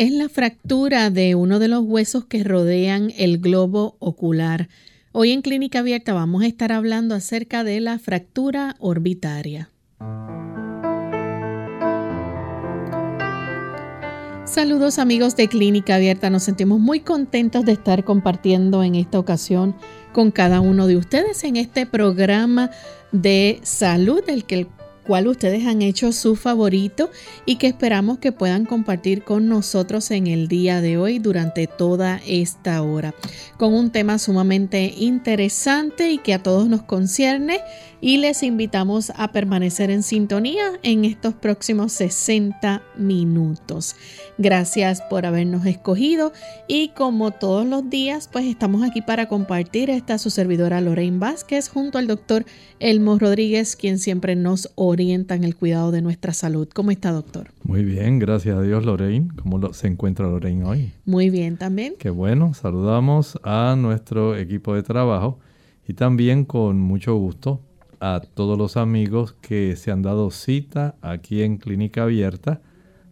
Es la fractura de uno de los huesos que rodean el globo ocular. Hoy en Clínica Abierta vamos a estar hablando acerca de la fractura orbitaria. Saludos amigos de Clínica Abierta, nos sentimos muy contentos de estar compartiendo en esta ocasión con cada uno de ustedes en este programa de salud, el que cuál ustedes han hecho su favorito y que esperamos que puedan compartir con nosotros en el día de hoy durante toda esta hora, con un tema sumamente interesante y que a todos nos concierne y les invitamos a permanecer en sintonía en estos próximos 60 minutos. Gracias por habernos escogido y como todos los días, pues estamos aquí para compartir esta su servidora Lorraine Vázquez junto al doctor Elmo Rodríguez, quien siempre nos orienta en el cuidado de nuestra salud. ¿Cómo está, doctor? Muy bien, gracias a Dios, Lorraine. ¿Cómo se encuentra Lorraine hoy? Muy bien también. Qué bueno, saludamos a nuestro equipo de trabajo y también con mucho gusto a todos los amigos que se han dado cita aquí en Clínica Abierta.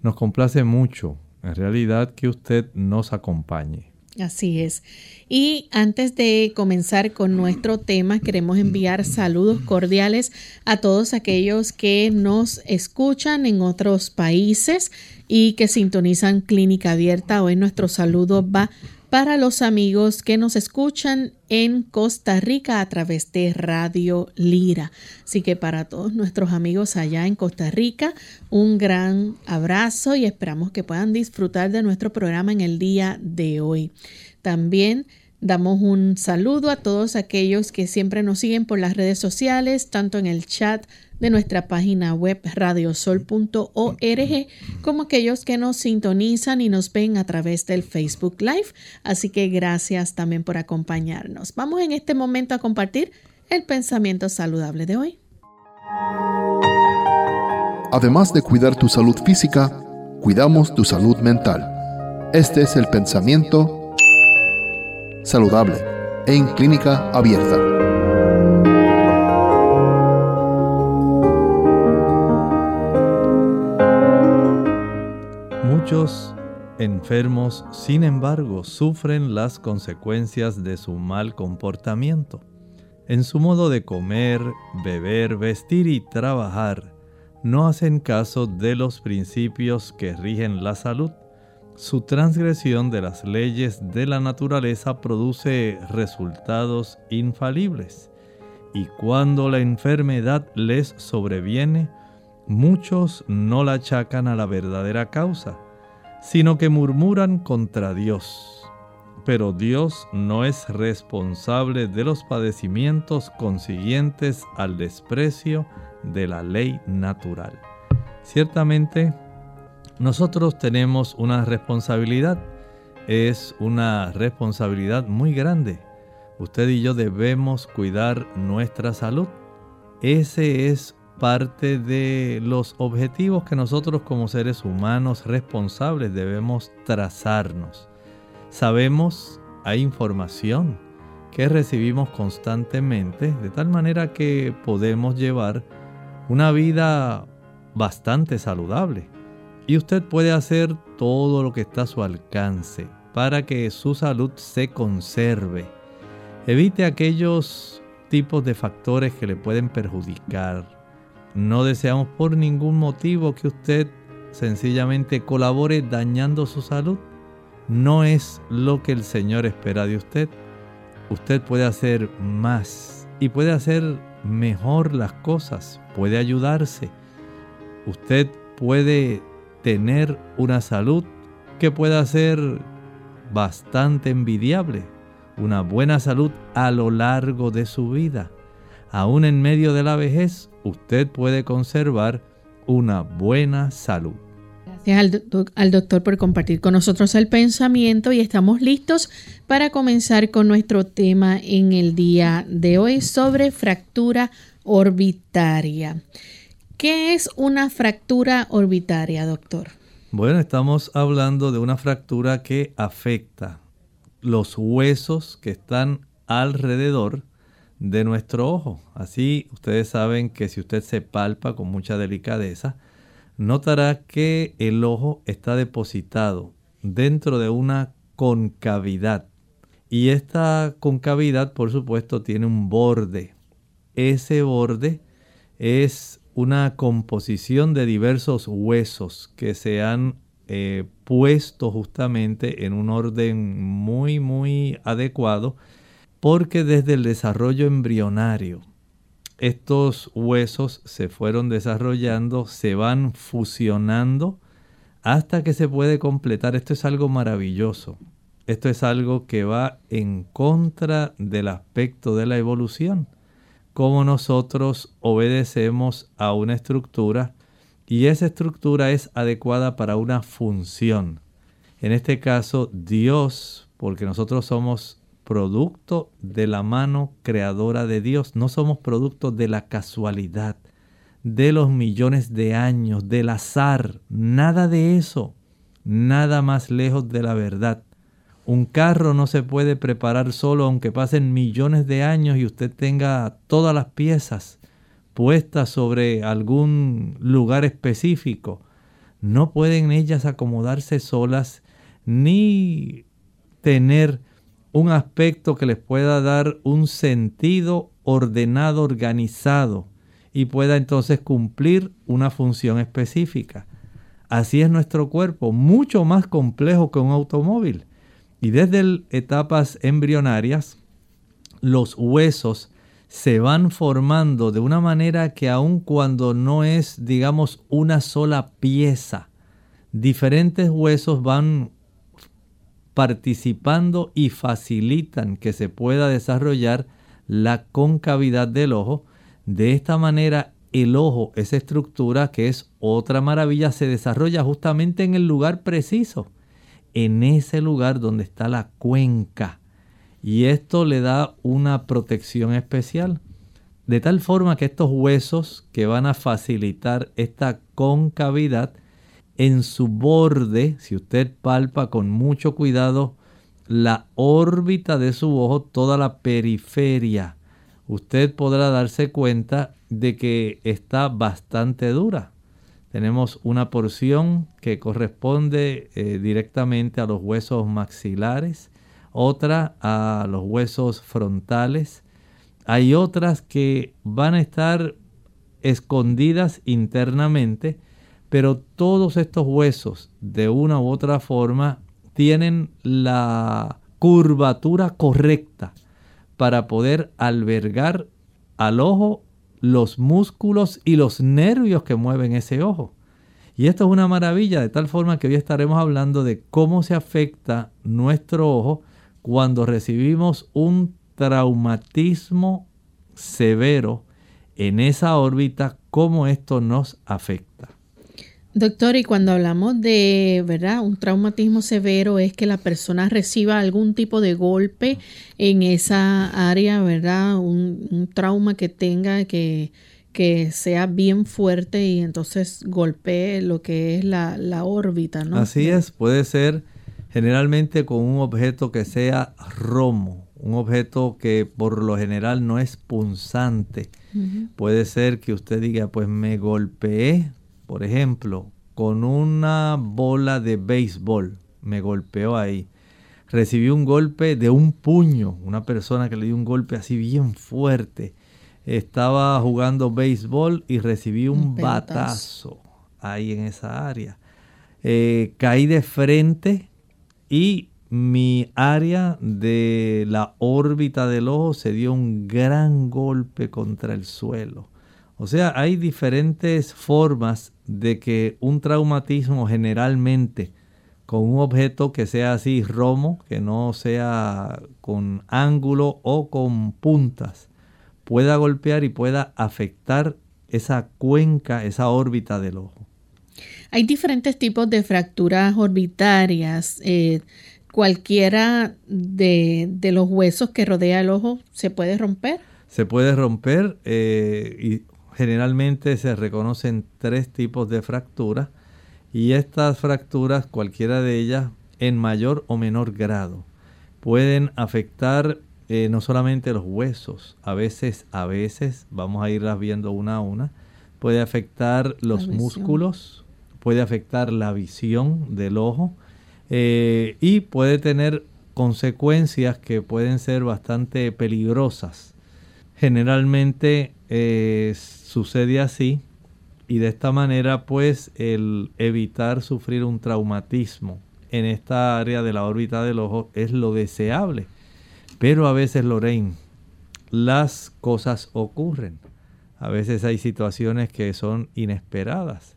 Nos complace mucho, en realidad, que usted nos acompañe. Así es. Y antes de comenzar con nuestro tema, queremos enviar saludos cordiales a todos aquellos que nos escuchan en otros países y que sintonizan Clínica Abierta. Hoy nuestro saludo va para los amigos que nos escuchan en Costa Rica a través de Radio Lira. Así que para todos nuestros amigos allá en Costa Rica, un gran abrazo y esperamos que puedan disfrutar de nuestro programa en el día de hoy. También Damos un saludo a todos aquellos que siempre nos siguen por las redes sociales, tanto en el chat de nuestra página web radiosol.org como aquellos que nos sintonizan y nos ven a través del Facebook Live. Así que gracias también por acompañarnos. Vamos en este momento a compartir el pensamiento saludable de hoy. Además de cuidar tu salud física, cuidamos tu salud mental. Este es el pensamiento saludable en clínica abierta. Muchos enfermos, sin embargo, sufren las consecuencias de su mal comportamiento. En su modo de comer, beber, vestir y trabajar, no hacen caso de los principios que rigen la salud su transgresión de las leyes de la naturaleza produce resultados infalibles. Y cuando la enfermedad les sobreviene, muchos no la achacan a la verdadera causa, sino que murmuran contra Dios. Pero Dios no es responsable de los padecimientos consiguientes al desprecio de la ley natural. Ciertamente, nosotros tenemos una responsabilidad, es una responsabilidad muy grande. Usted y yo debemos cuidar nuestra salud. Ese es parte de los objetivos que nosotros como seres humanos responsables debemos trazarnos. Sabemos, hay información que recibimos constantemente, de tal manera que podemos llevar una vida bastante saludable. Y usted puede hacer todo lo que está a su alcance para que su salud se conserve. Evite aquellos tipos de factores que le pueden perjudicar. No deseamos por ningún motivo que usted sencillamente colabore dañando su salud. No es lo que el Señor espera de usted. Usted puede hacer más y puede hacer mejor las cosas, puede ayudarse. Usted puede tener una salud que pueda ser bastante envidiable, una buena salud a lo largo de su vida. Aún en medio de la vejez, usted puede conservar una buena salud. Gracias al, doctor por compartir con nosotros el pensamiento y estamos listos para comenzar con nuestro tema en el día de hoy sobre fractura orbitaria. ¿Qué es una fractura orbitaria, doctor? Bueno, estamos hablando de una fractura que afecta los huesos que están alrededor de nuestro ojo. Así ustedes saben que si usted se palpa con mucha delicadeza, notará que el ojo está depositado dentro de una concavidad. Y esta concavidad, por supuesto, tiene un borde. Ese borde es una composición de diversos huesos que se han eh, puesto justamente en un orden muy, muy adecuado, porque desde el desarrollo embrionario, estos huesos se fueron desarrollando, se van fusionando hasta que se puede completar. Esto es algo maravilloso. Esto es algo que va en contra del aspecto de la evolución cómo nosotros obedecemos a una estructura y esa estructura es adecuada para una función. En este caso, Dios, porque nosotros somos producto de la mano creadora de Dios, no somos producto de la casualidad, de los millones de años, del azar, nada de eso, nada más lejos de la verdad. Un carro no se puede preparar solo aunque pasen millones de años y usted tenga todas las piezas puestas sobre algún lugar específico. No pueden ellas acomodarse solas ni tener un aspecto que les pueda dar un sentido ordenado, organizado y pueda entonces cumplir una función específica. Así es nuestro cuerpo, mucho más complejo que un automóvil. Y desde etapas embrionarias, los huesos se van formando de una manera que aun cuando no es, digamos, una sola pieza, diferentes huesos van participando y facilitan que se pueda desarrollar la concavidad del ojo. De esta manera, el ojo, esa estructura que es otra maravilla, se desarrolla justamente en el lugar preciso en ese lugar donde está la cuenca. Y esto le da una protección especial. De tal forma que estos huesos que van a facilitar esta concavidad, en su borde, si usted palpa con mucho cuidado la órbita de su ojo, toda la periferia, usted podrá darse cuenta de que está bastante dura. Tenemos una porción que corresponde eh, directamente a los huesos maxilares, otra a los huesos frontales. Hay otras que van a estar escondidas internamente, pero todos estos huesos de una u otra forma tienen la curvatura correcta para poder albergar al ojo los músculos y los nervios que mueven ese ojo. Y esto es una maravilla, de tal forma que hoy estaremos hablando de cómo se afecta nuestro ojo cuando recibimos un traumatismo severo en esa órbita, cómo esto nos afecta. Doctor, y cuando hablamos de, ¿verdad? Un traumatismo severo es que la persona reciba algún tipo de golpe en esa área, ¿verdad? Un, trauma que tenga que, que sea bien fuerte y entonces golpee lo que es la, la órbita, ¿no? Así es, puede ser generalmente con un objeto que sea romo, un objeto que por lo general no es punzante. Puede ser que usted diga, pues me golpeé por ejemplo, con una bola de béisbol, me golpeó ahí. Recibí un golpe de un puño, una persona que le dio un golpe así bien fuerte. Estaba jugando béisbol y recibí un, batazo ahí en esa área. Eh, caí de frente y mi área de la órbita del ojo se dio un gran golpe contra el suelo. O sea, hay diferentes formas de que un traumatismo generalmente con un objeto que sea así romo, que no sea con ángulo o con puntas, pueda golpear y pueda afectar esa cuenca, esa órbita del ojo. Hay diferentes tipos de fracturas orbitarias. Eh, cualquiera de, los huesos que rodea el ojo se puede romper. Se puede romper eh, y generalmente se reconocen tres tipos de fracturas y estas fracturas, cualquiera de ellas, en mayor o menor grado, pueden afectar eh, no solamente los huesos, a veces, a veces, vamos a irlas viendo una a una, puede afectar los músculos, puede afectar la visión del ojo eh, y puede tener consecuencias que pueden ser bastante peligrosas. Generalmente eh, sucede así y de esta manera pues el evitar sufrir un traumatismo en esta área de la órbita del ojo es lo deseable. Pero a veces, Lorraine, las cosas ocurren. A veces hay situaciones que son inesperadas.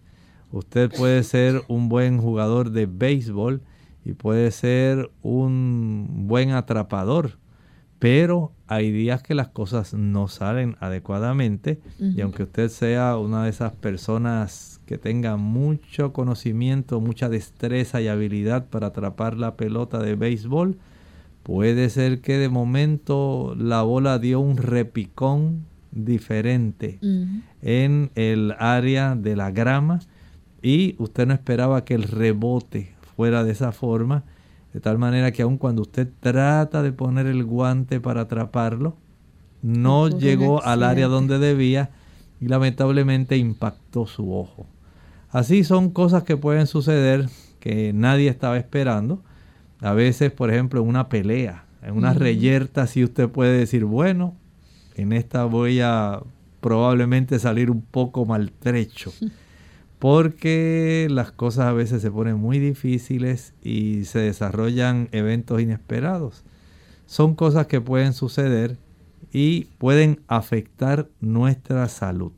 Usted puede ser un buen jugador de béisbol y puede ser un buen atrapador, pero hay días que las cosas no salen adecuadamente y aunque usted sea una de esas personas que tenga mucho conocimiento, mucha destreza y habilidad para atrapar la pelota de béisbol, puede ser que de momento la bola dio un repicón diferente en el área de la grama y usted no esperaba que el rebote fuera de esa forma, de tal manera que aun cuando usted trata de poner el guante para atraparlo, no llegó al área donde debía y lamentablemente impactó su ojo. Así son cosas que pueden suceder que nadie estaba esperando. A veces, por ejemplo, en una pelea, en una reyerta, si usted puede decir, bueno, en esta voy a probablemente salir un poco maltrecho. porque las cosas a veces se ponen muy difíciles y se desarrollan eventos inesperados. Son cosas que pueden suceder y pueden afectar nuestra salud.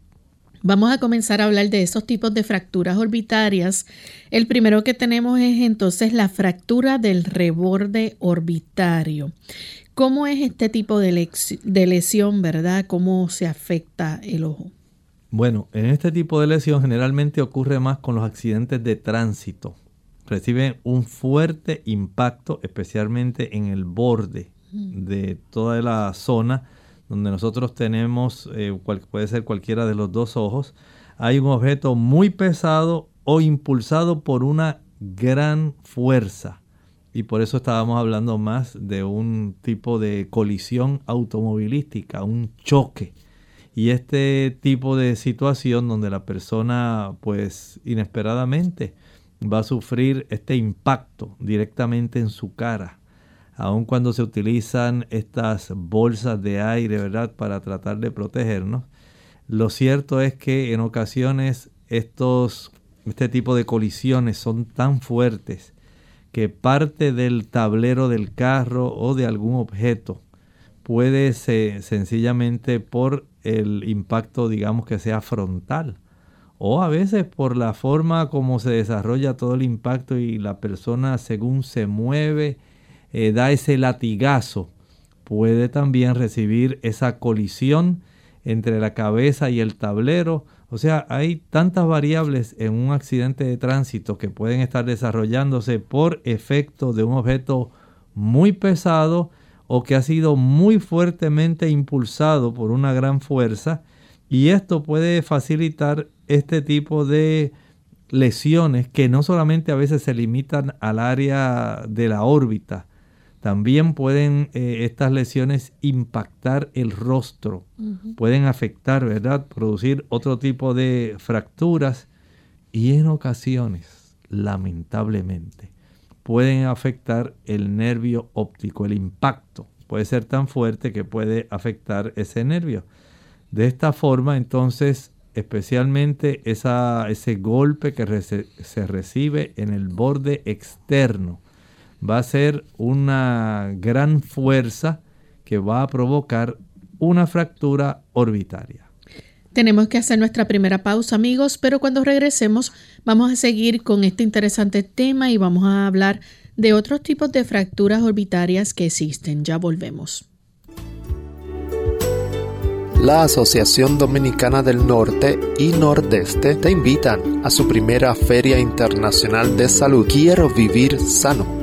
Vamos a comenzar a hablar de esos tipos de fracturas orbitarias. El primero que tenemos es entonces la fractura del reborde orbitario. ¿Cómo es este tipo de, lesión, verdad? ¿Cómo se afecta el ojo? Bueno, en este tipo de lesión generalmente ocurre más con los accidentes de tránsito. Reciben un fuerte impacto, especialmente en el borde de toda la zona donde nosotros tenemos, eh, puede ser cualquiera de los dos ojos. Hay un objeto muy pesado o impulsado por una gran fuerza. Y por eso estábamos hablando más de un tipo de colisión automovilística, un choque y este tipo de situación donde la persona pues inesperadamente va a sufrir este impacto directamente en su cara, aun cuando se utilizan estas bolsas de aire, ¿verdad?, para tratar de protegernos. Lo cierto es que en ocasiones estos, este tipo de colisiones son tan fuertes que parte del tablero del carro o de algún objeto puede sencillamente por el impacto, digamos que sea frontal. O a veces por la forma como se desarrolla todo el impacto y la persona según se mueve, eh, da ese latigazo, puede también recibir esa colisión entre la cabeza y el tablero. O sea, hay tantas variables en un accidente de tránsito que pueden estar desarrollándose por efecto de un objeto muy pesado o que ha sido muy fuertemente impulsado por una gran fuerza y esto puede facilitar este tipo de lesiones que no solamente a veces se limitan al área de la órbita, también pueden eh, estas lesiones impactar el rostro, pueden afectar, ¿verdad? Producir otro tipo de fracturas y en ocasiones, lamentablemente, pueden afectar el nervio óptico. El impacto puede ser tan fuerte que puede afectar ese nervio. De esta forma, entonces, especialmente ese golpe que se recibe en el borde externo va a ser una gran fuerza que va a provocar una fractura orbitaria. Tenemos que hacer nuestra primera pausa, amigos, pero cuando regresemos vamos a seguir con este interesante tema y vamos a hablar de otros tipos de fracturas orbitarias que existen. Ya volvemos. La Asociación Dominicana del Norte y Nordeste te invitan a su primera Feria Internacional de Salud Quiero Vivir Sano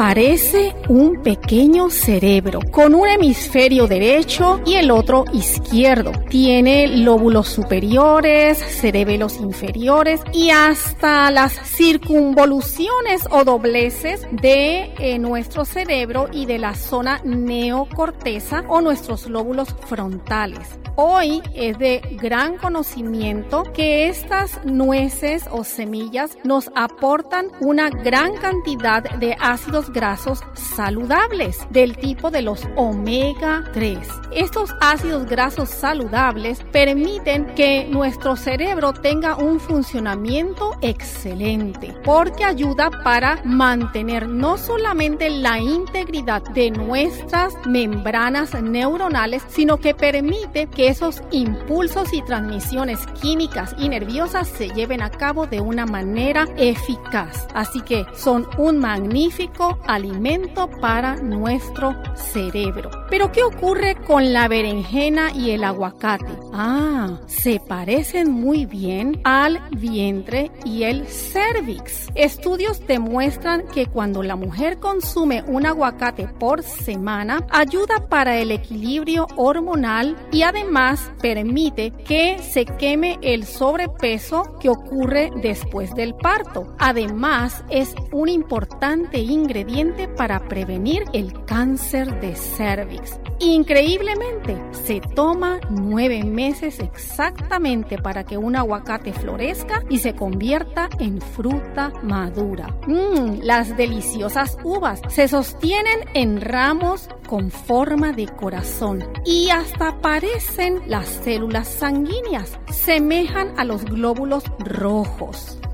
parece un pequeño cerebro con un hemisferio derecho y el otro izquierdo. Tiene lóbulos superiores, cerebelos inferiores y hasta las circunvoluciones o dobleces de eh, nuestro cerebro y de la zona neocorteza o nuestros lóbulos frontales. Hoy es de gran conocimiento que estas nueces o semillas nos aportan una gran cantidad de ácidos grasos saludables del tipo de los omega 3. Estos ácidos grasos saludables permiten que nuestro cerebro tenga un funcionamiento excelente porque ayuda para mantener no solamente la integridad de nuestras membranas neuronales, sino que permite que esos impulsos y transmisiones químicas y nerviosas se lleven a cabo de una manera eficaz. Así que son un magnífico alimento para nuestro cerebro. Pero ¿qué ocurre con la berenjena y el aguacate? Ah, se parecen muy bien al vientre y el cervix. Estudios demuestran que cuando la mujer consume un aguacate por semana, ayuda para el equilibrio hormonal y además permite que se queme el sobrepeso que ocurre después del parto. Además, es un importante ingrediente para prevenir el cáncer de cervix. Increíblemente, se toma nueve meses exactamente para que un aguacate florezca y se convierta en fruta madura. Mmm, las deliciosas uvas se sostienen en ramos con forma de corazón y hasta parecen las células sanguíneas, semejan a los glóbulos rojos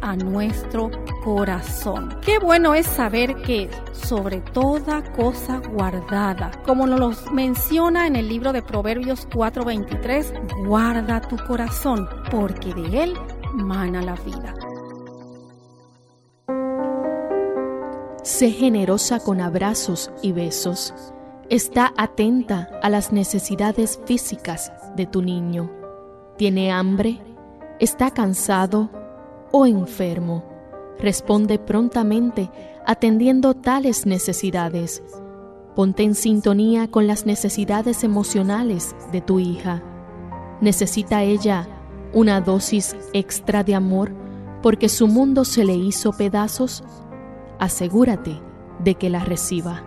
a nuestro corazón. Qué bueno es saber que sobre toda cosa guardada, como nos menciona en el libro de Proverbios 4:23, guarda tu corazón, porque de él mana la vida. Sé generosa con abrazos y besos. Está atenta a las necesidades físicas de tu niño. ¿Tiene hambre? ¿Está cansado? O enfermo. Responde prontamente atendiendo tales necesidades. Ponte en sintonía con las necesidades emocionales de tu hija. ¿Necesita ella una dosis extra de amor porque su mundo se le hizo pedazos? Asegúrate de que la reciba.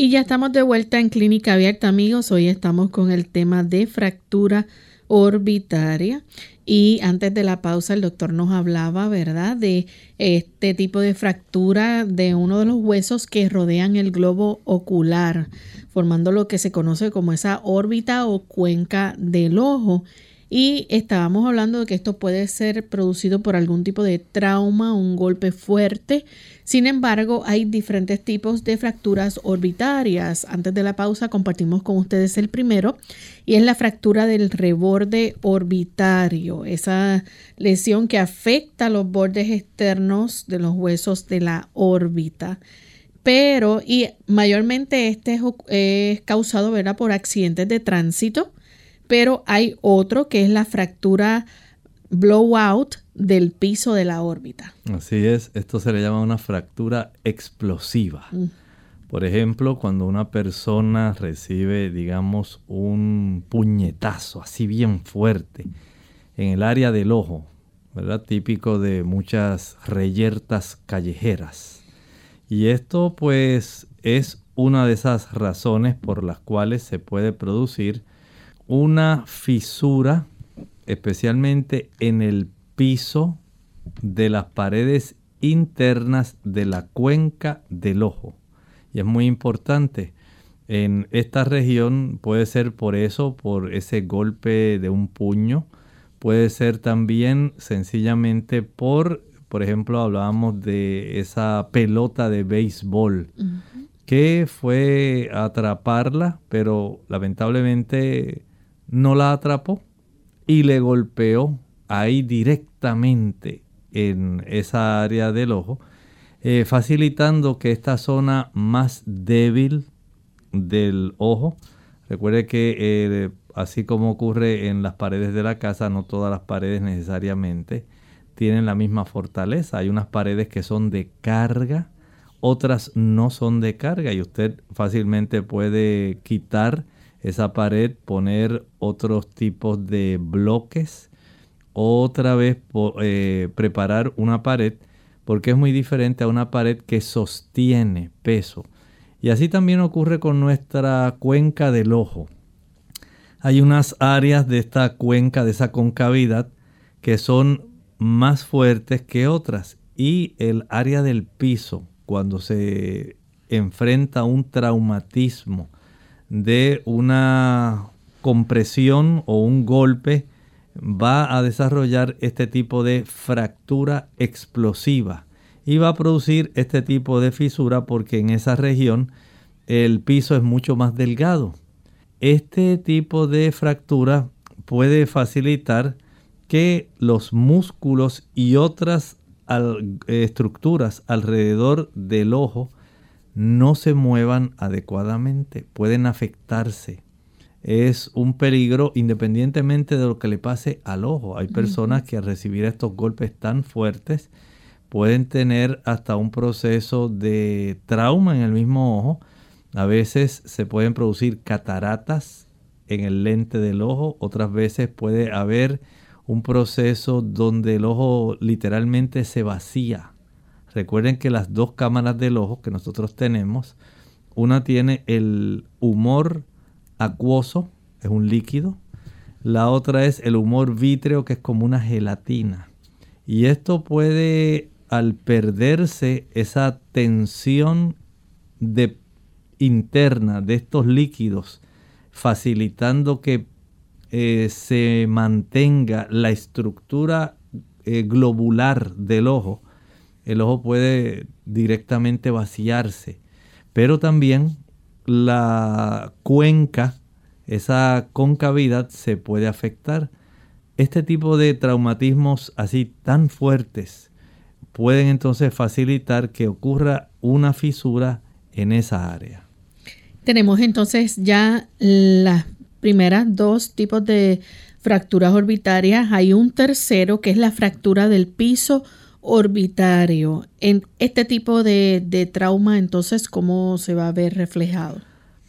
Y ya estamos de vuelta en Clínica Abierta, amigos. Hoy estamos con el tema de fractura orbitaria. Y antes de la pausa, el doctor nos hablaba, ¿verdad?, de este tipo de fractura de uno de los huesos que rodean el globo ocular, formando lo que se conoce como esa órbita o cuenca del ojo. Y estábamos hablando de que esto puede ser producido por algún tipo de trauma, un golpe fuerte. Sin embargo, hay diferentes tipos de fracturas orbitarias. Antes de la pausa compartimos con ustedes el primero y es la fractura del reborde orbitario, esa lesión que afecta los bordes externos de los huesos de la órbita pero y mayormente este es, causado ¿verdad? por accidentes de tránsito pero hay otro que es la fractura blowout del piso de la órbita. Así es, esto se le llama una fractura explosiva. Mm. Por ejemplo, cuando una persona recibe, digamos, un puñetazo así bien fuerte en el área del ojo, ¿verdad? Típico de muchas reyertas callejeras. Y esto pues es una de esas razones por las cuales se puede producir una fisura, especialmente en el piso de las paredes internas de la cuenca del ojo. Y es muy importante. En esta región puede ser por eso, por ese golpe de un puño. Puede ser también sencillamente por, por ejemplo, hablábamos de esa pelota de béisbol que fue atraparla, pero lamentablemente no la atrapó y le golpeó ahí directamente en esa área del ojo, eh, facilitando que esta zona más débil del ojo, recuerde que eh, así como ocurre en las paredes de la casa, no todas las paredes necesariamente tienen la misma fortaleza. Hay unas paredes que son de carga, otras no son de carga y usted fácilmente puede quitar esa pared, poner otros tipos de bloques, otra vez eh, preparar una pared, porque es muy diferente a una pared que sostiene peso. Y así también ocurre con nuestra cuenca del ojo. Hay unas áreas de esta cuenca, de esa concavidad, que son más fuertes que otras. Y el área del piso, cuando se enfrenta a un traumatismo, de una compresión o un golpe va a desarrollar este tipo de fractura explosiva y va a producir este tipo de fisura porque en esa región el piso es mucho más delgado. Este tipo de fractura puede facilitar que los músculos y otras estructuras alrededor del ojo no se muevan adecuadamente, pueden afectarse. Es un peligro independientemente de lo que le pase al ojo. Hay personas que al recibir estos golpes tan fuertes pueden tener hasta un proceso de trauma en el mismo ojo. A veces se pueden producir cataratas en el lente del ojo, otras veces puede haber un proceso donde el ojo literalmente se vacía Recuerden que las dos cámaras del ojo que nosotros tenemos, una tiene el humor acuoso, es un líquido, la otra es el humor vítreo, que es como una gelatina. Y esto puede, al perderse esa tensión interna de estos líquidos, facilitando que eh, se mantenga la estructura eh, globular del ojo, el ojo puede directamente vaciarse, pero también la cuenca, esa concavidad se puede afectar. Este tipo de traumatismos así tan fuertes pueden entonces facilitar que ocurra una fisura en esa área. Tenemos entonces ya las primeras dos tipos de fracturas orbitarias. Hay un tercero que es la fractura del piso orbitario. En este tipo de, trauma, entonces, ¿cómo se va a ver reflejado?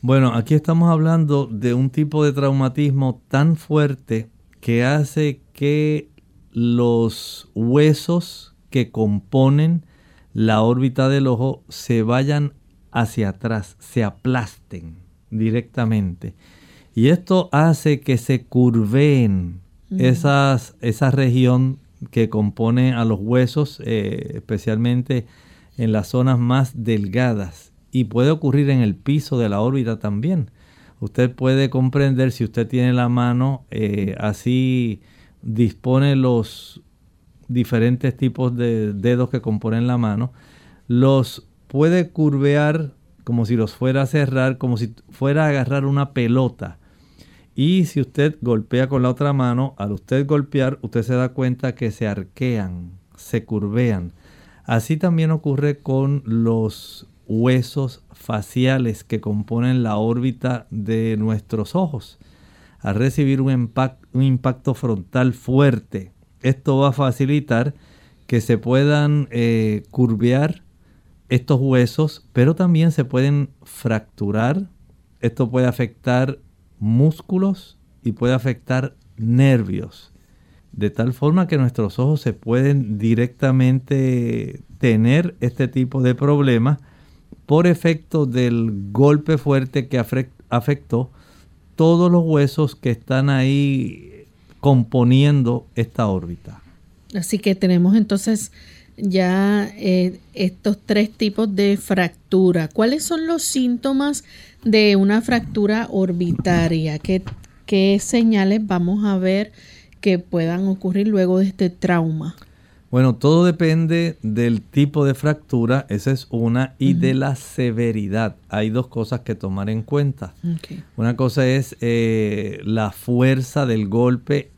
Bueno, aquí estamos hablando de un tipo de traumatismo tan fuerte que hace que los huesos que componen la órbita del ojo se vayan hacia atrás, se aplasten directamente. Y esto hace que se curveen esas, esa región que compone a los huesos, eh, especialmente en las zonas más delgadas. Y puede ocurrir en el piso de la órbita también. usted puede comprender si usted tiene la mano eh, así dispone los diferentes tipos de dedos que componen la mano, los puede curvear como si los fuera a cerrar, como si fuera a agarrar una pelota. Y si usted golpea con la otra mano, al usted golpear, usted se da cuenta que se arquean, se curvean. Así también ocurre con los huesos faciales que componen la órbita de nuestros ojos. Al recibir un, impacto, frontal fuerte, esto va a facilitar que se puedan eh, curvear estos huesos, pero también se pueden fracturar. Esto puede afectar músculos y puede afectar nervios. De tal forma que nuestros ojos se pueden directamente tener este tipo de problemas por efecto del golpe fuerte que afectó todos los huesos que están ahí componiendo esta órbita. Así que tenemos entonces ya eh, estos tres tipos de fractura. ¿Cuáles son los síntomas de una fractura orbitaria? ¿Qué, qué señales vamos a ver que puedan ocurrir luego de este trauma? Bueno, todo depende del tipo de fractura, esa es una, y de la severidad. Hay dos cosas que tomar en cuenta. Una cosa es eh, la fuerza del golpe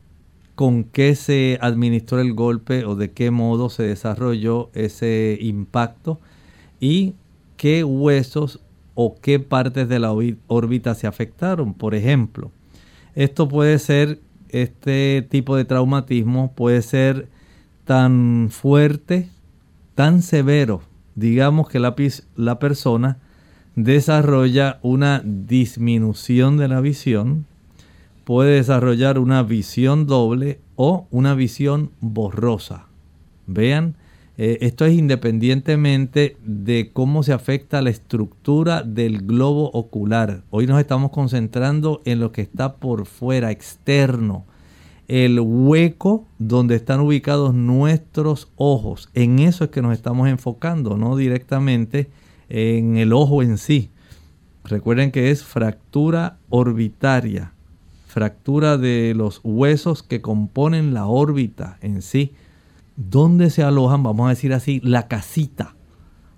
con qué se administró el golpe o de qué modo se desarrolló ese impacto y qué huesos o qué partes de la órbita se afectaron. Por ejemplo, esto puede ser, este tipo de traumatismo puede ser tan fuerte, tan severo, digamos que la, la persona desarrolla una disminución de la visión, puede desarrollar una visión doble o una visión borrosa. Vean, eh, esto es independientemente de cómo se afecta la estructura del globo ocular. Hoy nos estamos concentrando en lo que está por fuera, externo. El hueco donde están ubicados nuestros ojos. En eso es que nos estamos enfocando, no directamente en el ojo en sí. Recuerden que es fractura orbitaria fractura de los huesos que componen la órbita en sí. ¿Dónde se alojan, vamos a decir así, la casita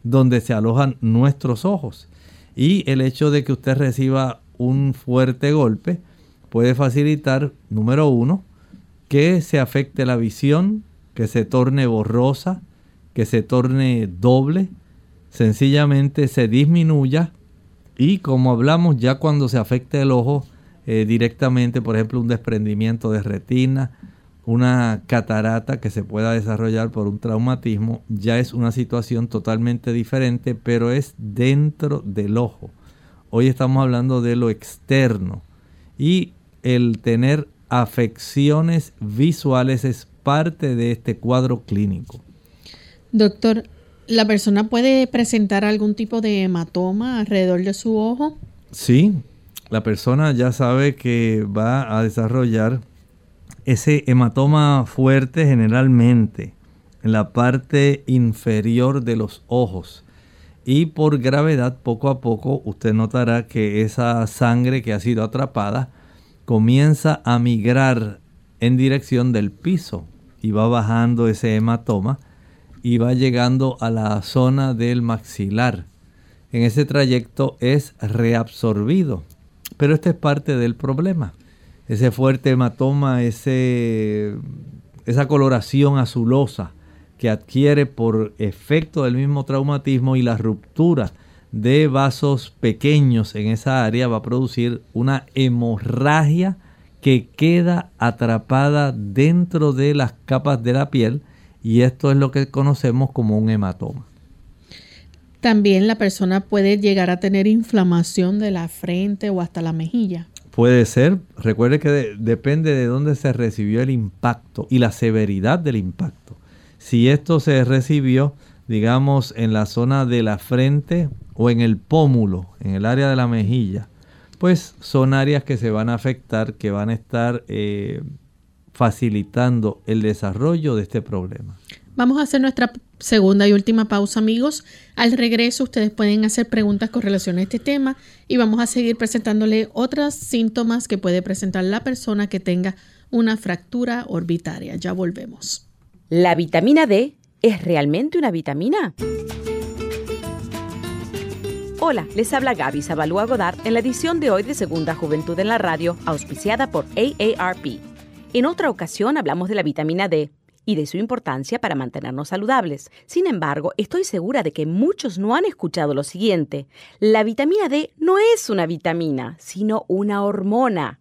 donde se alojan nuestros ojos? Y el hecho de que usted reciba un fuerte golpe puede facilitar, número uno, que se afecte la visión, que se torne borrosa, que se torne doble, sencillamente se disminuya y como hablamos ya cuando se afecte el ojo, eh, directamente, por ejemplo, un desprendimiento de retina, una catarata que se pueda desarrollar por un traumatismo, ya es una situación totalmente diferente, pero es dentro del ojo. Hoy estamos hablando de lo externo y el tener afecciones visuales es parte de este cuadro clínico. Doctor, ¿la persona puede presentar algún tipo de hematoma alrededor de su ojo? Sí, la persona ya sabe que va a desarrollar ese hematoma fuerte generalmente en la parte inferior de los ojos. Y por gravedad, poco a poco, usted notará que esa sangre que ha sido atrapada comienza a migrar en dirección del piso y va bajando ese hematoma y va llegando a la zona del maxilar. En ese trayecto es reabsorbido pero este es parte del problema. Ese fuerte hematoma, ese, esa coloración azulosa que adquiere por efecto del mismo traumatismo y la ruptura de vasos pequeños en esa área va a producir una hemorragia que queda atrapada dentro de las capas de la piel y esto es lo que conocemos como un hematoma. También la persona puede llegar a tener inflamación de la frente o hasta la mejilla. Puede ser. Recuerde que depende de dónde se recibió el impacto y la severidad del impacto. Si esto se recibió, digamos, en la zona de la frente o en el pómulo, en el área de la mejilla, pues son áreas que se van a afectar, que van a estar eh, facilitando el desarrollo de este problema. Vamos a hacer nuestra segunda y última pausa, amigos. Al regreso, ustedes pueden hacer preguntas con relación a este tema y vamos a seguir presentándole otros síntomas que puede presentar la persona que tenga una fractura orbitaria. Ya volvemos. ¿La vitamina D es realmente una vitamina? Hola, les habla Gaby Zabalúa Godard en la edición de hoy de Segunda Juventud en la Radio, auspiciada por AARP. En otra ocasión hablamos de la vitamina D y de su importancia para mantenernos saludables. Sin embargo, estoy segura de que muchos no han escuchado lo siguiente. La vitamina D no es una vitamina, sino una hormona.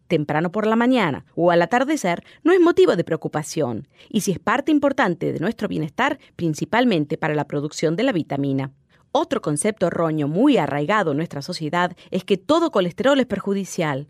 temprano por la mañana o al atardecer no es motivo de preocupación y si es parte importante de nuestro bienestar, principalmente para la producción de la vitamina. Otro concepto erróneo muy arraigado en nuestra sociedad es que todo colesterol es perjudicial.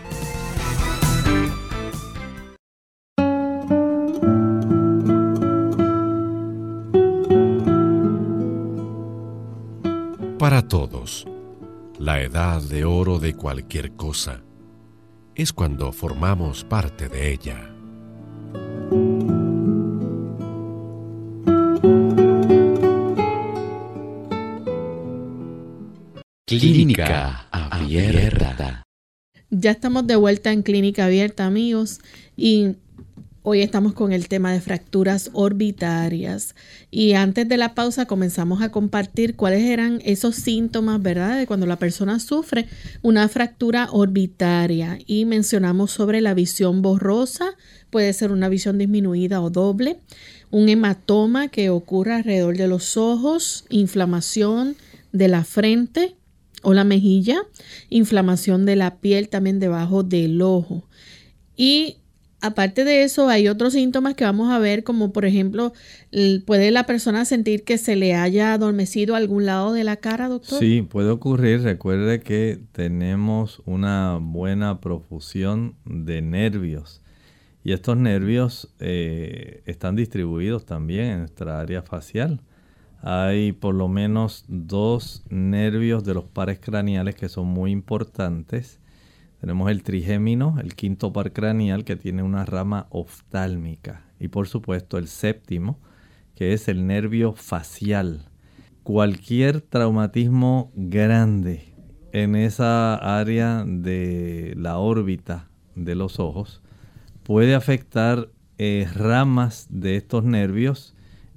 para todos. La edad de oro de cualquier cosa es cuando formamos parte de ella. Clínica Abierta. Ya estamos de vuelta en Clínica Abierta, amigos, y Hoy estamos con el tema de fracturas orbitarias y antes de la pausa comenzamos a compartir cuáles eran esos síntomas, ¿verdad? De cuando la persona sufre una fractura orbitaria y mencionamos sobre la visión borrosa, puede ser una visión disminuida o doble, un hematoma que ocurre alrededor de los ojos, inflamación de la frente o la mejilla, inflamación de la piel también debajo del ojo. Y Aparte de eso, hay otros síntomas que vamos a ver, como por ejemplo, ¿puede la persona sentir que se le haya adormecido algún lado de la cara, doctor? Sí, puede ocurrir. Recuerde que tenemos una buena profusión de nervios. Y estos nervios eh, están distribuidos también en nuestra área facial. Hay por lo menos dos nervios de los pares craneales que son muy importantes tenemos el trigémino, el quinto par craneal que tiene una rama oftálmica. Y por supuesto el séptimo, que es el nervio facial. Cualquier traumatismo grande en esa área de la órbita de los ojos puede afectar eh, ramas de estos nervios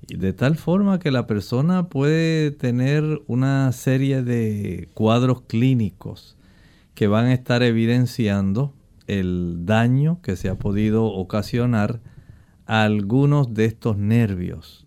de tal forma que la persona puede tener una serie de cuadros clínicos que van a estar evidenciando el daño que se ha podido ocasionar a algunos de estos nervios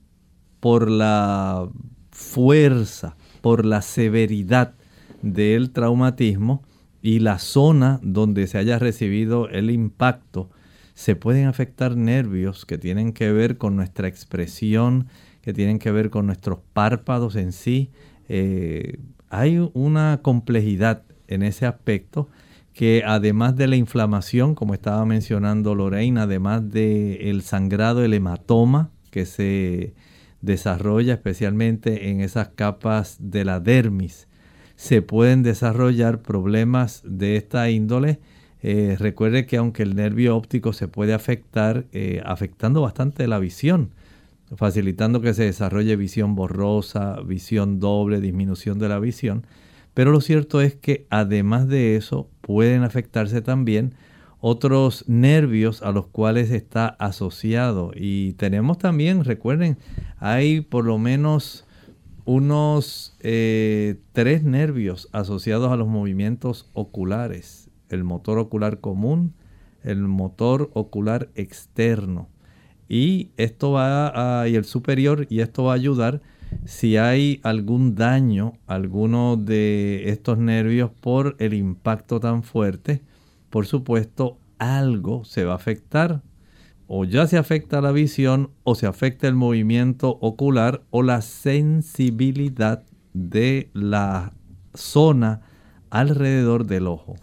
por la fuerza, por la severidad del traumatismo y la zona donde se haya recibido el impacto, se pueden afectar nervios que tienen que ver con nuestra expresión, que tienen que ver con nuestros párpados en sí. Eh, hay una complejidad en ese aspecto que además de la inflamación, como estaba mencionando Lorraine, además del sangrado, el hematoma que se desarrolla especialmente en esas capas de la dermis, se pueden desarrollar problemas de esta índole. Eh, recuerde que aunque el nervio óptico se puede afectar, eh, afectando bastante la visión, facilitando que se desarrolle visión borrosa, visión doble, disminución de la visión. Pero lo cierto es que además de eso pueden afectarse también otros nervios a los cuales está asociado. Y tenemos también, recuerden, hay por lo menos unos eh, tres nervios asociados a los movimientos oculares. El motor ocular común, el motor ocular externo y esto va a, y el superior y esto va a ayudar si hay algún daño alguno de estos nervios por el impacto tan fuerte por supuesto algo se va a afectar o ya se afecta la visión o se afecta el movimiento ocular o la sensibilidad de la zona alrededor del ojo.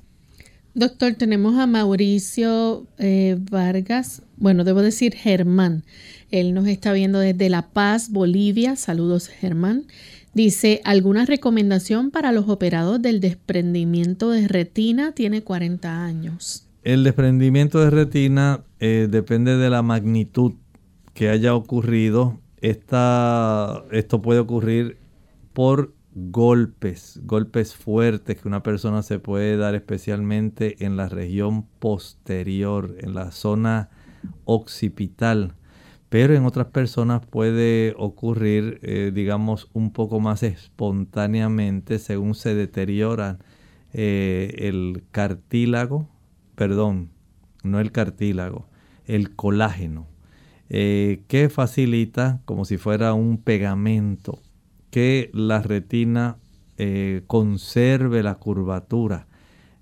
Doctor, tenemos a Mauricio eh, Vargas, bueno, debo decir Germán. Él nos está viendo desde La Paz, Bolivia. Saludos, Germán. Dice, ¿alguna recomendación para los operados del desprendimiento de retina? Tiene 40 años. El desprendimiento de retina eh, depende de la magnitud que haya ocurrido. Esta, esto puede ocurrir por golpes, golpes fuertes que una persona se puede dar especialmente en la región posterior, en la zona occipital. Pero en otras personas puede ocurrir, eh, digamos, un poco más espontáneamente según se deteriora eh, el cartílago, perdón, no el cartílago, el colágeno, eh, que facilita como si fuera un pegamento que la retina conserve la curvatura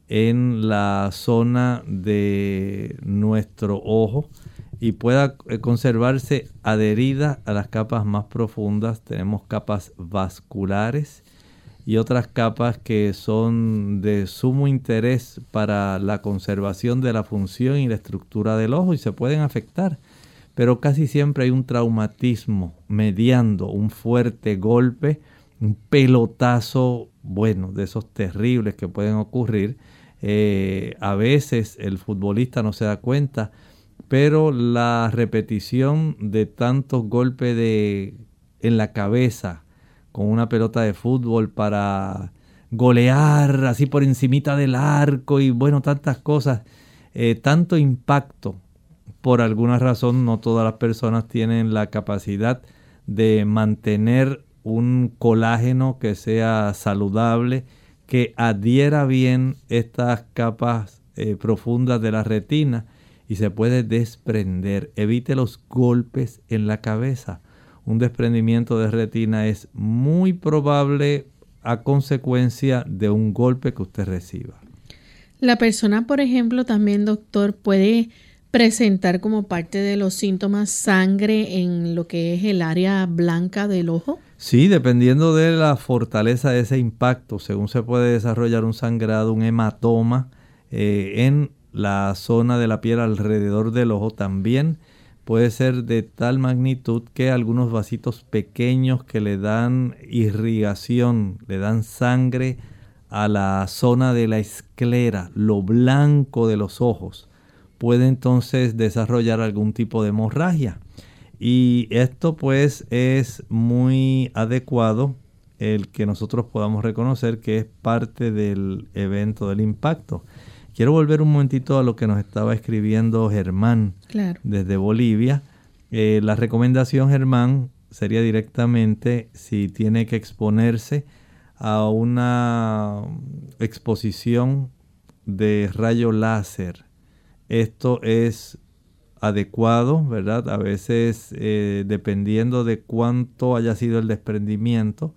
en la zona de nuestro ojo y pueda eh, conservarse adherida a las capas más profundas. Tenemos capas vasculares y otras capas que son de sumo interés para la conservación de la función y la estructura del ojo y se pueden afectar pero casi siempre hay un traumatismo mediando, un fuerte golpe, un pelotazo, bueno, de esos terribles que pueden ocurrir. Eh, a veces el futbolista no se da cuenta, pero la repetición de tantos golpes de, en la cabeza con una pelota de fútbol para golear así por encimita del arco y bueno, tantas cosas, eh, tanto impacto. Por alguna razón no todas las personas tienen la capacidad de mantener un colágeno que sea saludable, que adhiera bien estas capas eh, profundas de la retina y se puede desprender. Evite los golpes en la cabeza. Un desprendimiento de retina es muy probable a consecuencia de un golpe que usted reciba. La persona, por ejemplo, también, doctor, puede presentar como parte de los síntomas sangre en lo que es el área blanca del ojo? Sí, dependiendo de la fortaleza de ese impacto, según se puede desarrollar un sangrado, un hematoma eh, en la zona de la piel alrededor del ojo también puede ser de tal magnitud que algunos vasitos pequeños que le dan irrigación, le dan sangre a la zona de la esclera, lo blanco de los ojos, puede entonces desarrollar algún tipo de hemorragia. Y esto pues es muy adecuado el que nosotros podamos reconocer que es parte del evento del impacto. Quiero volver un momentito a lo que nos estaba escribiendo Germán desde Bolivia. Eh, la recomendación, Germán, sería directamente si tiene que exponerse a una exposición de rayo láser esto es adecuado, ¿verdad? A veces, eh, dependiendo de cuánto haya sido el desprendimiento,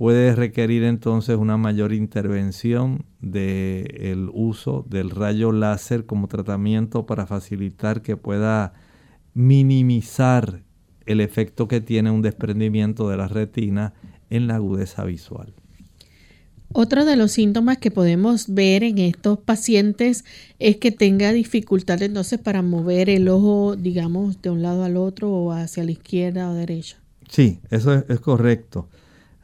puede requerir entonces una mayor intervención del uso del rayo láser como tratamiento para facilitar que pueda minimizar el efecto que tiene un desprendimiento de la retina en la agudeza visual. Otro de los síntomas que podemos ver en estos pacientes es que tenga dificultad entonces para mover el ojo, digamos, de un lado al otro o hacia la izquierda o derecha. Sí, eso es, correcto.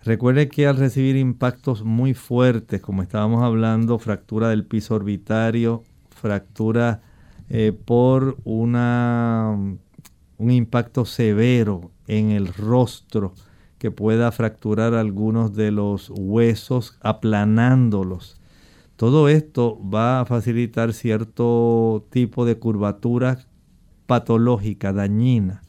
Recuerde que al recibir impactos muy fuertes, como estábamos hablando, fractura del piso orbitario, fractura eh, por una, un impacto severo en el rostro que pueda fracturar algunos de los huesos aplanándolos. Todo esto va a facilitar cierto tipo de curvatura patológica, dañina,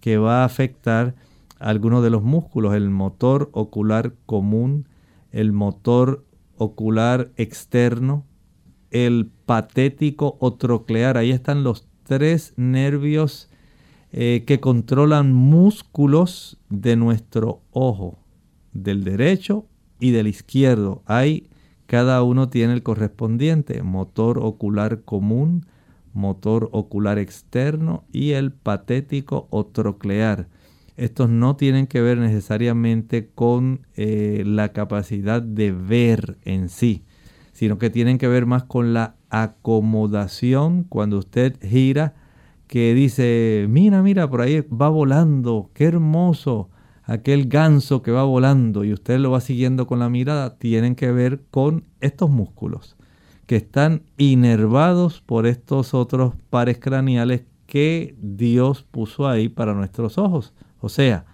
que va a afectar algunos de los músculos, el motor ocular común, el motor ocular externo, el patético o troclear. Ahí están los tres nervios eh, que controlan músculos de nuestro ojo, del derecho y del izquierdo. Hay, cada uno tiene el correspondiente, motor ocular común, motor ocular externo y el patético o troclear. Estos no tienen que ver necesariamente con eh, la capacidad de ver en sí, sino que tienen que ver más con la acomodación cuando usted gira, que dice, mira, mira, por ahí va volando, qué hermoso, aquel ganso que va volando y usted lo va siguiendo con la mirada, tienen que ver con estos músculos que están inervados por estos otros pares craneales que Dios puso ahí para nuestros ojos. O sea,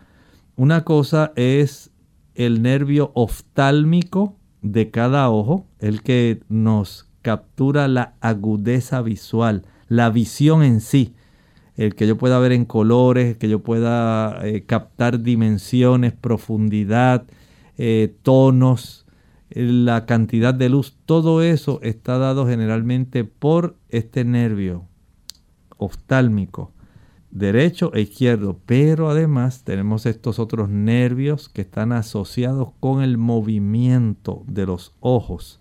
una cosa es el nervio oftálmico de cada ojo, el que nos captura la agudeza visual, la visión en sí, el que yo pueda ver en colores, que yo pueda eh, captar dimensiones, profundidad, eh, tonos, la cantidad de luz, todo eso está dado generalmente por este nervio oftálmico derecho e izquierdo, pero además tenemos estos otros nervios que están asociados con el movimiento de los ojos.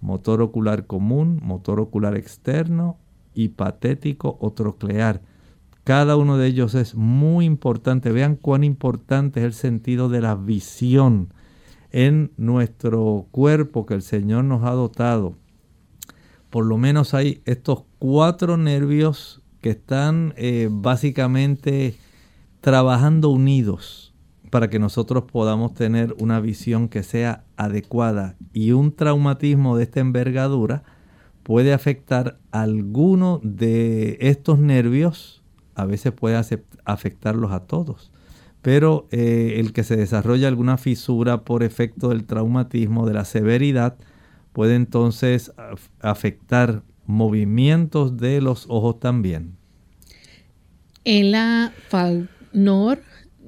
Motor ocular común, motor ocular externo y patético o troclear. Cada uno de ellos es muy importante. Vean cuán importante es el sentido de la visión en nuestro cuerpo que el Señor nos ha dotado. Por lo menos hay estos cuatro nervios que están eh, básicamente trabajando unidos para que nosotros podamos tener una visión que sea adecuada y un traumatismo de esta envergadura puede afectar alguno de estos nervios, a veces puede afectarlos a todos, pero eh, el que se desarrolla alguna fisura por efecto del traumatismo, de la severidad, puede entonces afectar movimientos de los ojos también. Ella Falknor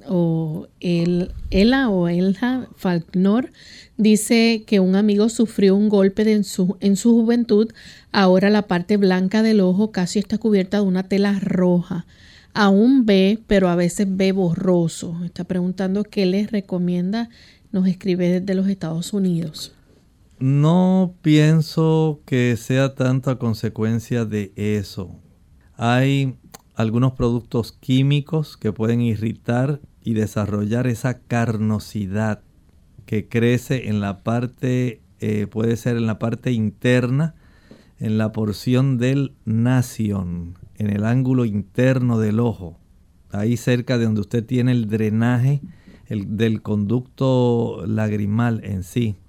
o el, Ella o Elja Falknor dice que un amigo sufrió un golpe en, su, en su juventud. Ahora la parte blanca del ojo casi está cubierta de una tela roja. Aún ve, pero a veces ve borroso. Está preguntando qué les recomienda. Nos escribe desde los Estados Unidos. No pienso que sea tanto a consecuencia de eso. Hay algunos productos químicos que pueden irritar y desarrollar esa carnosidad que crece en la parte, eh, puede ser en la parte interna, en la porción del nación, en el ángulo interno del ojo, ahí cerca de donde usted tiene el drenaje del conducto lagrimal en sí.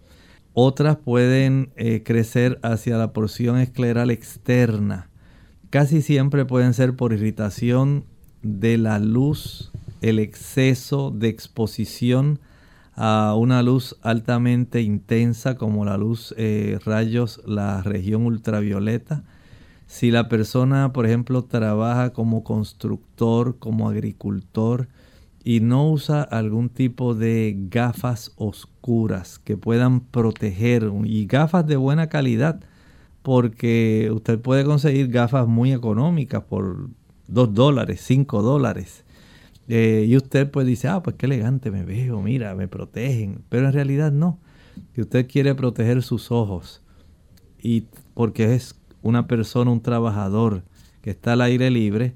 Otras pueden eh, crecer hacia la porción escleral externa. Casi siempre pueden ser por irritación de la luz, el exceso de exposición a una luz altamente intensa como la luz eh, rayos, la región ultravioleta. Si la persona, por ejemplo, trabaja como constructor, como agricultor, y no usa algún tipo de gafas oscuras que puedan proteger y gafas de buena calidad porque usted puede conseguir gafas muy económicas por 2 dólares, 5 dólares. Eh, y usted pues dice, ah, pues qué elegante me veo, mira, me protegen. Pero en realidad no. Que usted quiere proteger sus ojos. Y porque es una persona, un trabajador que está al aire libre,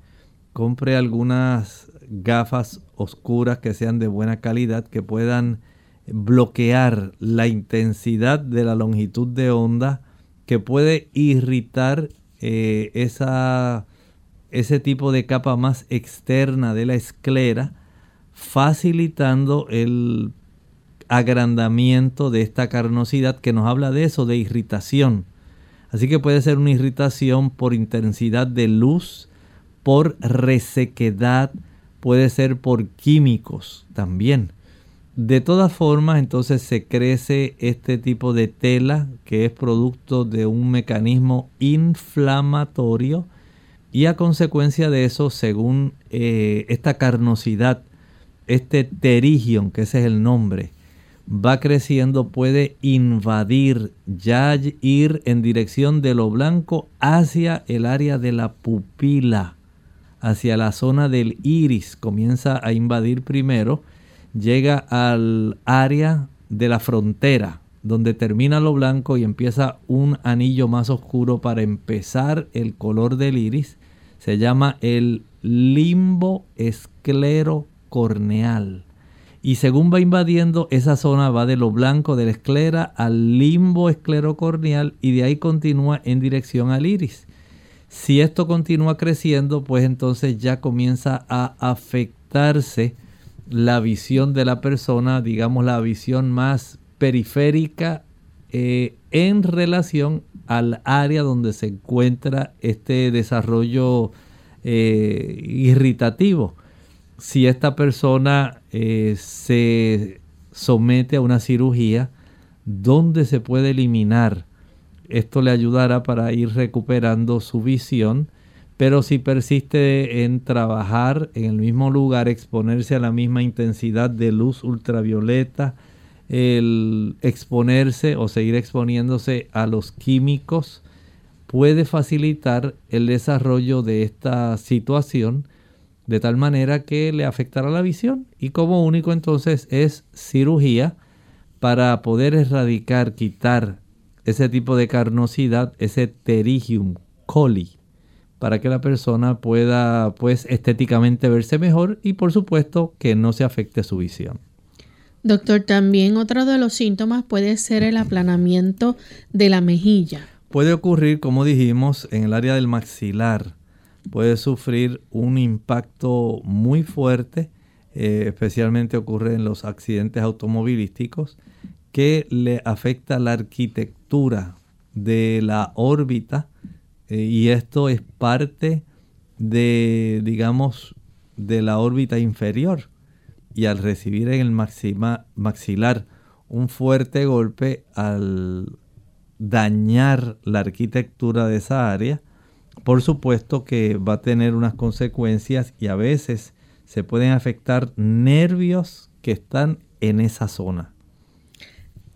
compre algunas gafas oscuras que sean de buena calidad, que puedan bloquear la intensidad de la longitud de onda que puede irritar eh, esa, ese tipo de capa más externa de la esclera, facilitando el agrandamiento de esta carnosidad que nos habla de eso, de irritación. Así que puede ser una irritación por intensidad de luz, por resequedad, puede ser por químicos también. De todas formas, entonces se crece este tipo de tela que es producto de un mecanismo inflamatorio y a consecuencia de eso, según eh, esta carnosidad, este terigion, que ese es el nombre, va creciendo, puede invadir, ya ir en dirección de lo blanco hacia el área de la pupila, hacia la zona del iris, comienza a invadir primero, llega al área de la frontera, donde termina lo blanco y empieza un anillo más oscuro para empezar el color del iris, se llama el limbo esclerocorneal. Y según va invadiendo esa zona va de lo blanco de la esclera al limbo esclerocorneal y de ahí continúa en dirección al iris. Si esto continúa creciendo, pues entonces ya comienza a afectarse la visión de la persona, digamos la visión más periférica eh, en relación al área donde se encuentra este desarrollo eh, irritativo. Si esta persona eh, se somete a una cirugía, ¿dónde se puede eliminar? Esto le ayudará para ir recuperando su visión, pero si persiste en trabajar en el mismo lugar, exponerse a la misma intensidad de luz ultravioleta, el exponerse o seguir exponiéndose a los químicos puede facilitar el desarrollo de esta situación de tal manera que le afectará la visión. Y como único entonces es cirugía para poder erradicar, quitar ese tipo de carnosidad, ese pterigium coli, para que la persona pueda pues estéticamente verse mejor y por supuesto que no se afecte su visión. Doctor, también otro de los síntomas puede ser el aplanamiento de la mejilla. Puede ocurrir, como dijimos, en el área del maxilar. Puede sufrir un impacto muy fuerte, eh, especialmente ocurre en los accidentes automovilísticos, que le afecta la arquitectura de la órbita eh, y esto es parte de, digamos, de la órbita inferior y al recibir en el maxilar un fuerte golpe, al dañar la arquitectura de esa área, por supuesto que va a tener unas consecuencias y a veces se pueden afectar nervios que están en esa zona.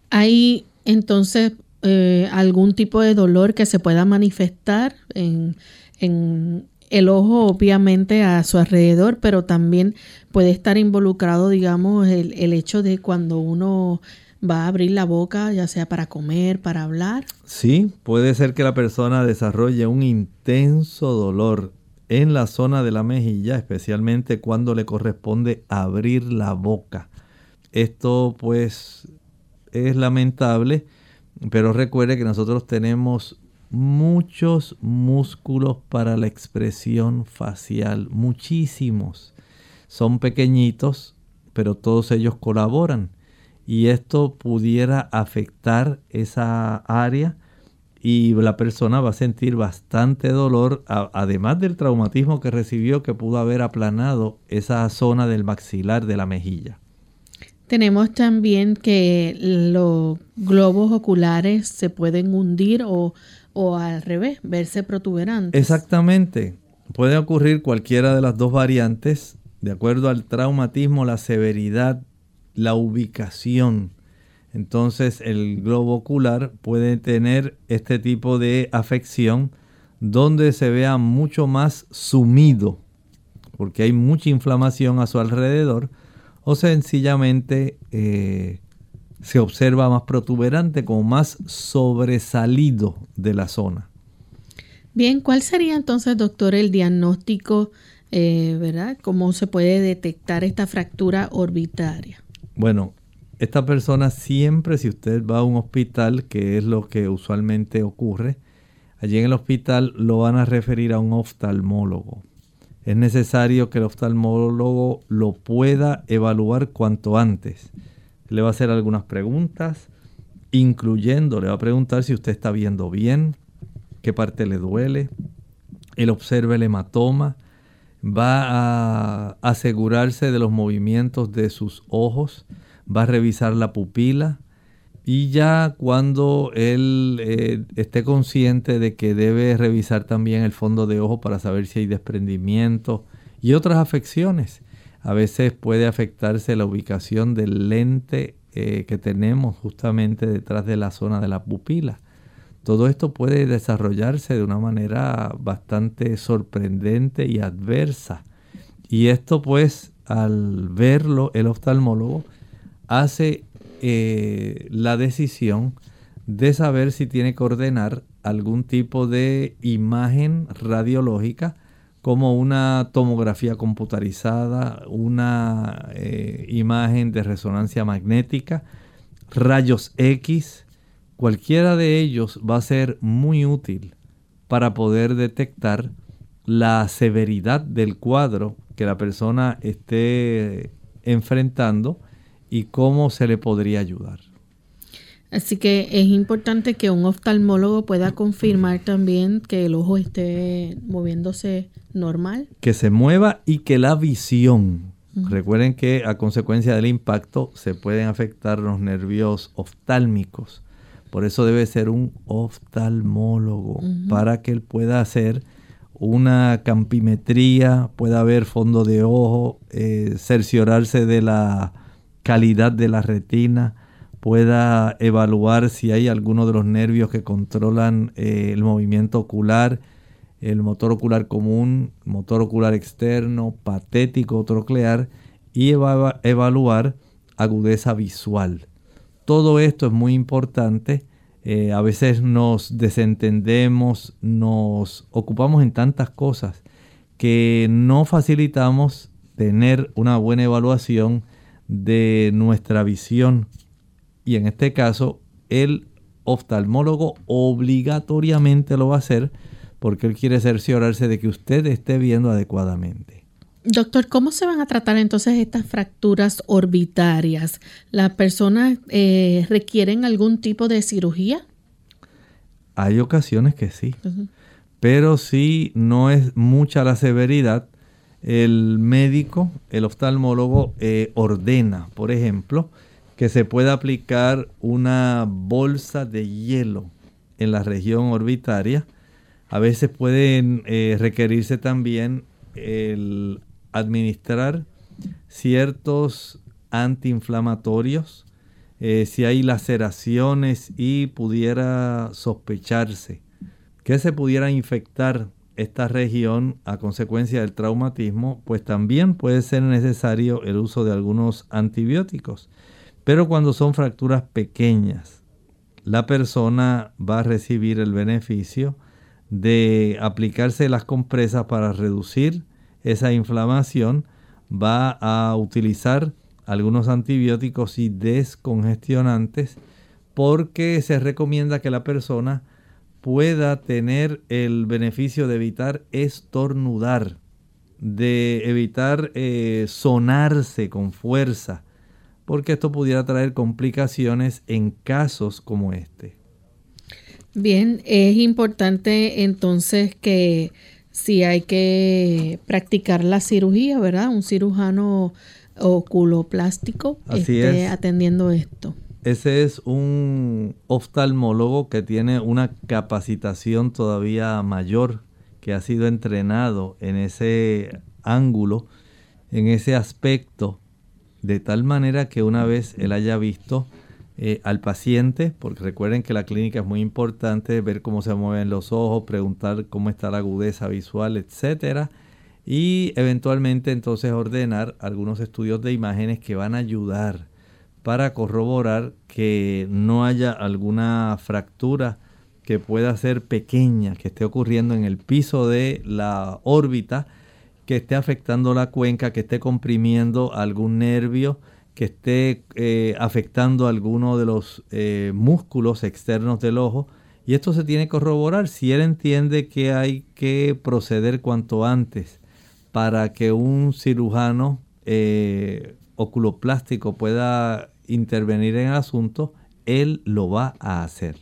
¿Hay entonces eh, algún tipo de dolor que se pueda manifestar en, en el ojo obviamente a su alrededor, pero también puede estar involucrado, digamos, el, el, hecho de cuando uno va a abrir la boca, ya sea para comer, para hablar. Sí, puede ser que la persona desarrolle un intenso dolor en la zona de la mejilla, especialmente cuando le corresponde abrir la boca. Esto pues es lamentable, pero recuerde que nosotros tenemos muchos músculos para la expresión facial, muchísimos. Son pequeñitos, pero todos ellos colaboran. Y esto pudiera afectar esa área y la persona va a sentir bastante dolor, además del traumatismo que recibió que pudo haber aplanado esa zona del maxilar de la mejilla. Tenemos también que los globos oculares se pueden hundir o o al revés, verse protuberantes. Exactamente. Puede ocurrir cualquiera de las dos variantes, de acuerdo al traumatismo, la severidad, la ubicación. Entonces el globo ocular puede tener este tipo de afección donde se vea mucho más sumido, porque hay mucha inflamación a su alrededor, o sencillamente eh, se observa más protuberante, como más sobresalido de la zona. Bien, ¿cuál sería entonces, doctor, el diagnóstico, eh, verdad? ¿Cómo se puede detectar esta fractura orbitaria? Bueno, esta persona siempre, si usted va a un hospital, que es lo que usualmente ocurre, allí en el hospital lo van a referir a un oftalmólogo. Es necesario que el oftalmólogo lo pueda evaluar cuanto antes. Le va a hacer algunas preguntas, incluyendo, le va a preguntar si usted está viendo bien, qué parte le duele, él observa el hematoma, va a asegurarse de los movimientos de sus ojos, va a revisar la pupila y ya cuando él eh, esté consciente de que debe revisar también el fondo de ojo para saber si hay desprendimiento y otras afecciones. A veces puede afectarse la ubicación del lente eh, que tenemos justamente detrás de la zona de la pupila. Todo esto puede desarrollarse de una manera bastante sorprendente y adversa. Y esto pues al verlo el oftalmólogo hace eh, la decisión de saber si tiene que ordenar algún tipo de imagen radiológica como una tomografía computarizada, una eh, imagen de resonancia magnética, rayos X, cualquiera de ellos va a ser muy útil para poder detectar la severidad del cuadro que la persona esté enfrentando y cómo se le podría ayudar. Así que es importante que un oftalmólogo pueda confirmar también que el ojo esté moviéndose normal. Que se mueva y que la visión. Recuerden que a consecuencia del impacto se pueden afectar los nervios oftálmicos. Por eso debe ser un oftalmólogo para que él pueda hacer una campimetría, pueda ver fondo de ojo, eh, cerciorarse de la calidad de la retina, pueda evaluar si hay alguno de los nervios que controlan eh, el movimiento ocular, el motor ocular común, motor ocular externo, patético troclear y evaluar agudeza visual. Todo esto es muy importante. Eh, a veces nos desentendemos, nos ocupamos en tantas cosas que no facilitamos tener una buena evaluación de nuestra visión y en este caso el oftalmólogo obligatoriamente lo va a hacer porque él quiere cerciorarse de que usted esté viendo adecuadamente. Doctor, ¿cómo se van a tratar entonces estas fracturas orbitarias? ¿Las personas eh, requieren algún tipo de cirugía? Hay ocasiones que sí, pero si no es mucha la severidad, el médico, el oftalmólogo, eh, ordena, por ejemplo, que se pueda aplicar una bolsa de hielo en la región orbitaria. A veces pueden eh, requerirse también el administrar ciertos antiinflamatorios eh, si hay laceraciones y pudiera sospecharse que se pudiera infectar esta región a consecuencia del traumatismo, pues también puede ser necesario el uso de algunos antibióticos. Pero cuando son fracturas pequeñas, la persona va a recibir el beneficio de aplicarse las compresas para reducir esa inflamación, va a utilizar algunos antibióticos y descongestionantes porque se recomienda que la persona pueda tener el beneficio de evitar estornudar, de evitar eh, sonarse con fuerza, porque esto pudiera traer complicaciones en casos como este. Bien, es importante entonces que si hay que practicar la cirugía, ¿verdad? Un cirujano oculoplástico esté atendiendo esto. Ese es un oftalmólogo que tiene una capacitación todavía mayor, que ha sido entrenado en ese ángulo, en ese aspecto, de tal manera que una vez él haya visto eh, al paciente, porque recuerden que la clínica es muy importante, ver cómo se mueven los ojos, preguntar cómo está la agudeza visual, etcétera, y eventualmente entonces ordenar algunos estudios de imágenes que van a ayudar para corroborar que no haya alguna fractura que pueda ser pequeña, que esté ocurriendo en el piso de la órbita, que esté afectando la cuenca, que esté comprimiendo algún nervio, que esté eh, afectando alguno de los eh, músculos externos del ojo. Y esto se tiene que corroborar si él entiende que hay que proceder cuanto antes para que un cirujano eh, oculoplástico pueda intervenir en el asunto, él lo va a hacer.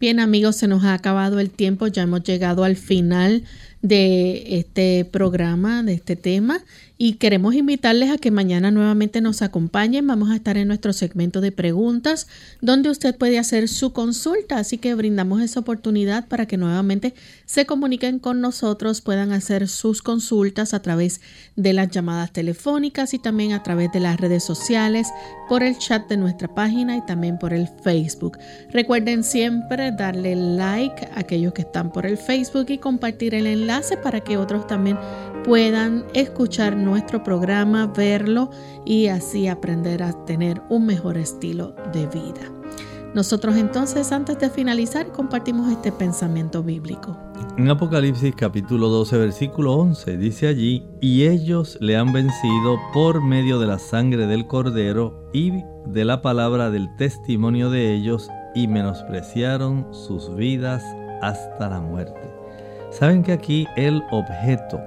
Bien amigos, se nos ha acabado el tiempo, ya hemos llegado al final de este programa, de este tema y queremos invitarles a que mañana nuevamente nos acompañen. Vamos a estar en nuestro segmento de preguntas donde usted puede hacer su consulta. Así que brindamos esa oportunidad para que nuevamente se comuniquen con nosotros, puedan hacer sus consultas a través de las llamadas telefónicas y también a través de las redes sociales, por el chat de nuestra página y también por el Facebook. Recuerden siempre darle like a aquellos que están por el Facebook y compartir el enlace para que otros también puedan escuchar nuestro programa, verlo y así aprender a tener un mejor estilo de vida. Nosotros entonces, antes de finalizar, compartimos este pensamiento bíblico. En Apocalipsis capítulo 12, versículo 11, dice allí, y ellos le han vencido por medio de la sangre del cordero y de la palabra del testimonio de ellos, y menospreciaron sus vidas hasta la muerte. Saben que aquí el objeto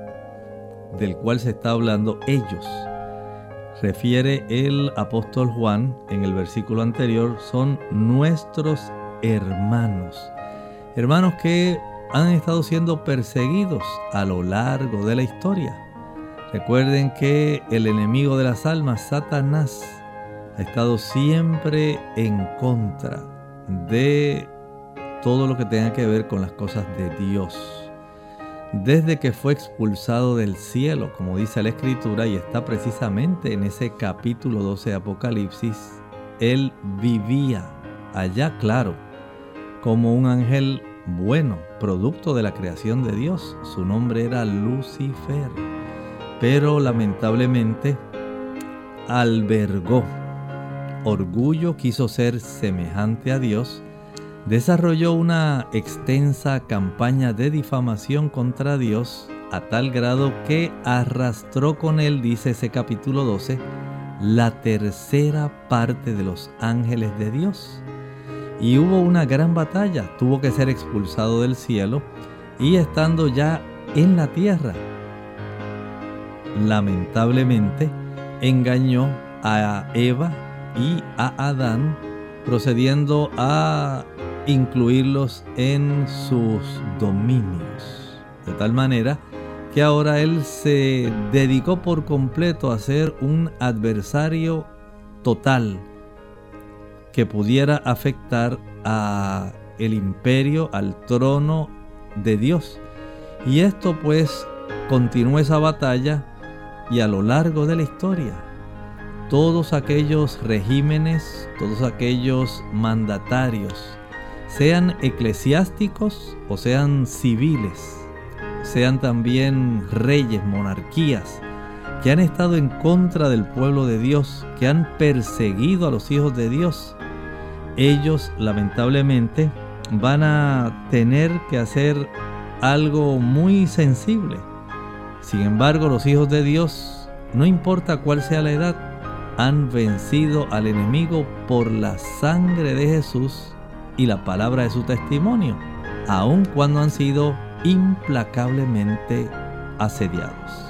del cual se está hablando ellos, refiere el apóstol Juan en el versículo anterior, son nuestros hermanos. Hermanos que han estado siendo perseguidos a lo largo de la historia. Recuerden que el enemigo de las almas, Satanás, ha estado siempre en contra de todo lo que tenga que ver con las cosas de Dios desde que fue expulsado del cielo, como dice la escritura, y está precisamente en ese capítulo 12 de Apocalipsis, él vivía allá, claro, como un ángel bueno, producto de la creación de Dios. Su nombre era Lucifer, pero lamentablemente albergó orgullo, quiso ser semejante a Dios desarrolló una extensa campaña de difamación contra Dios a tal grado que arrastró con él, dice ese capítulo 12, la tercera parte de los ángeles de Dios. Y hubo una gran batalla, tuvo que ser expulsado del cielo y estando ya en la tierra, lamentablemente engañó a Eva y a Adán procediendo a incluirlos en sus dominios. De tal manera que ahora él se dedicó por completo a ser un adversario total que pudiera afectar a el imperio, al trono de Dios. Y esto pues continuó esa batalla y a lo largo de la historia todos aquellos regímenes, todos aquellos mandatarios sean eclesiásticos o sean civiles, sean también reyes, monarquías, que han estado en contra del pueblo de Dios, que han perseguido a los hijos de Dios, ellos lamentablemente van a tener que hacer algo muy sensible. Sin embargo, los hijos de Dios, no importa cuál sea la edad, han vencido al enemigo por la sangre de Jesús y la palabra de su testimonio, aun cuando han sido implacablemente asediados.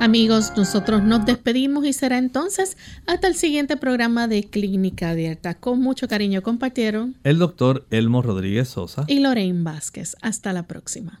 Amigos, nosotros nos despedimos y será entonces hasta el siguiente programa de Clínica Abierta. Con mucho cariño compartieron el doctor Elmo Rodríguez Sosa y Lorraine Vázquez. Hasta la próxima.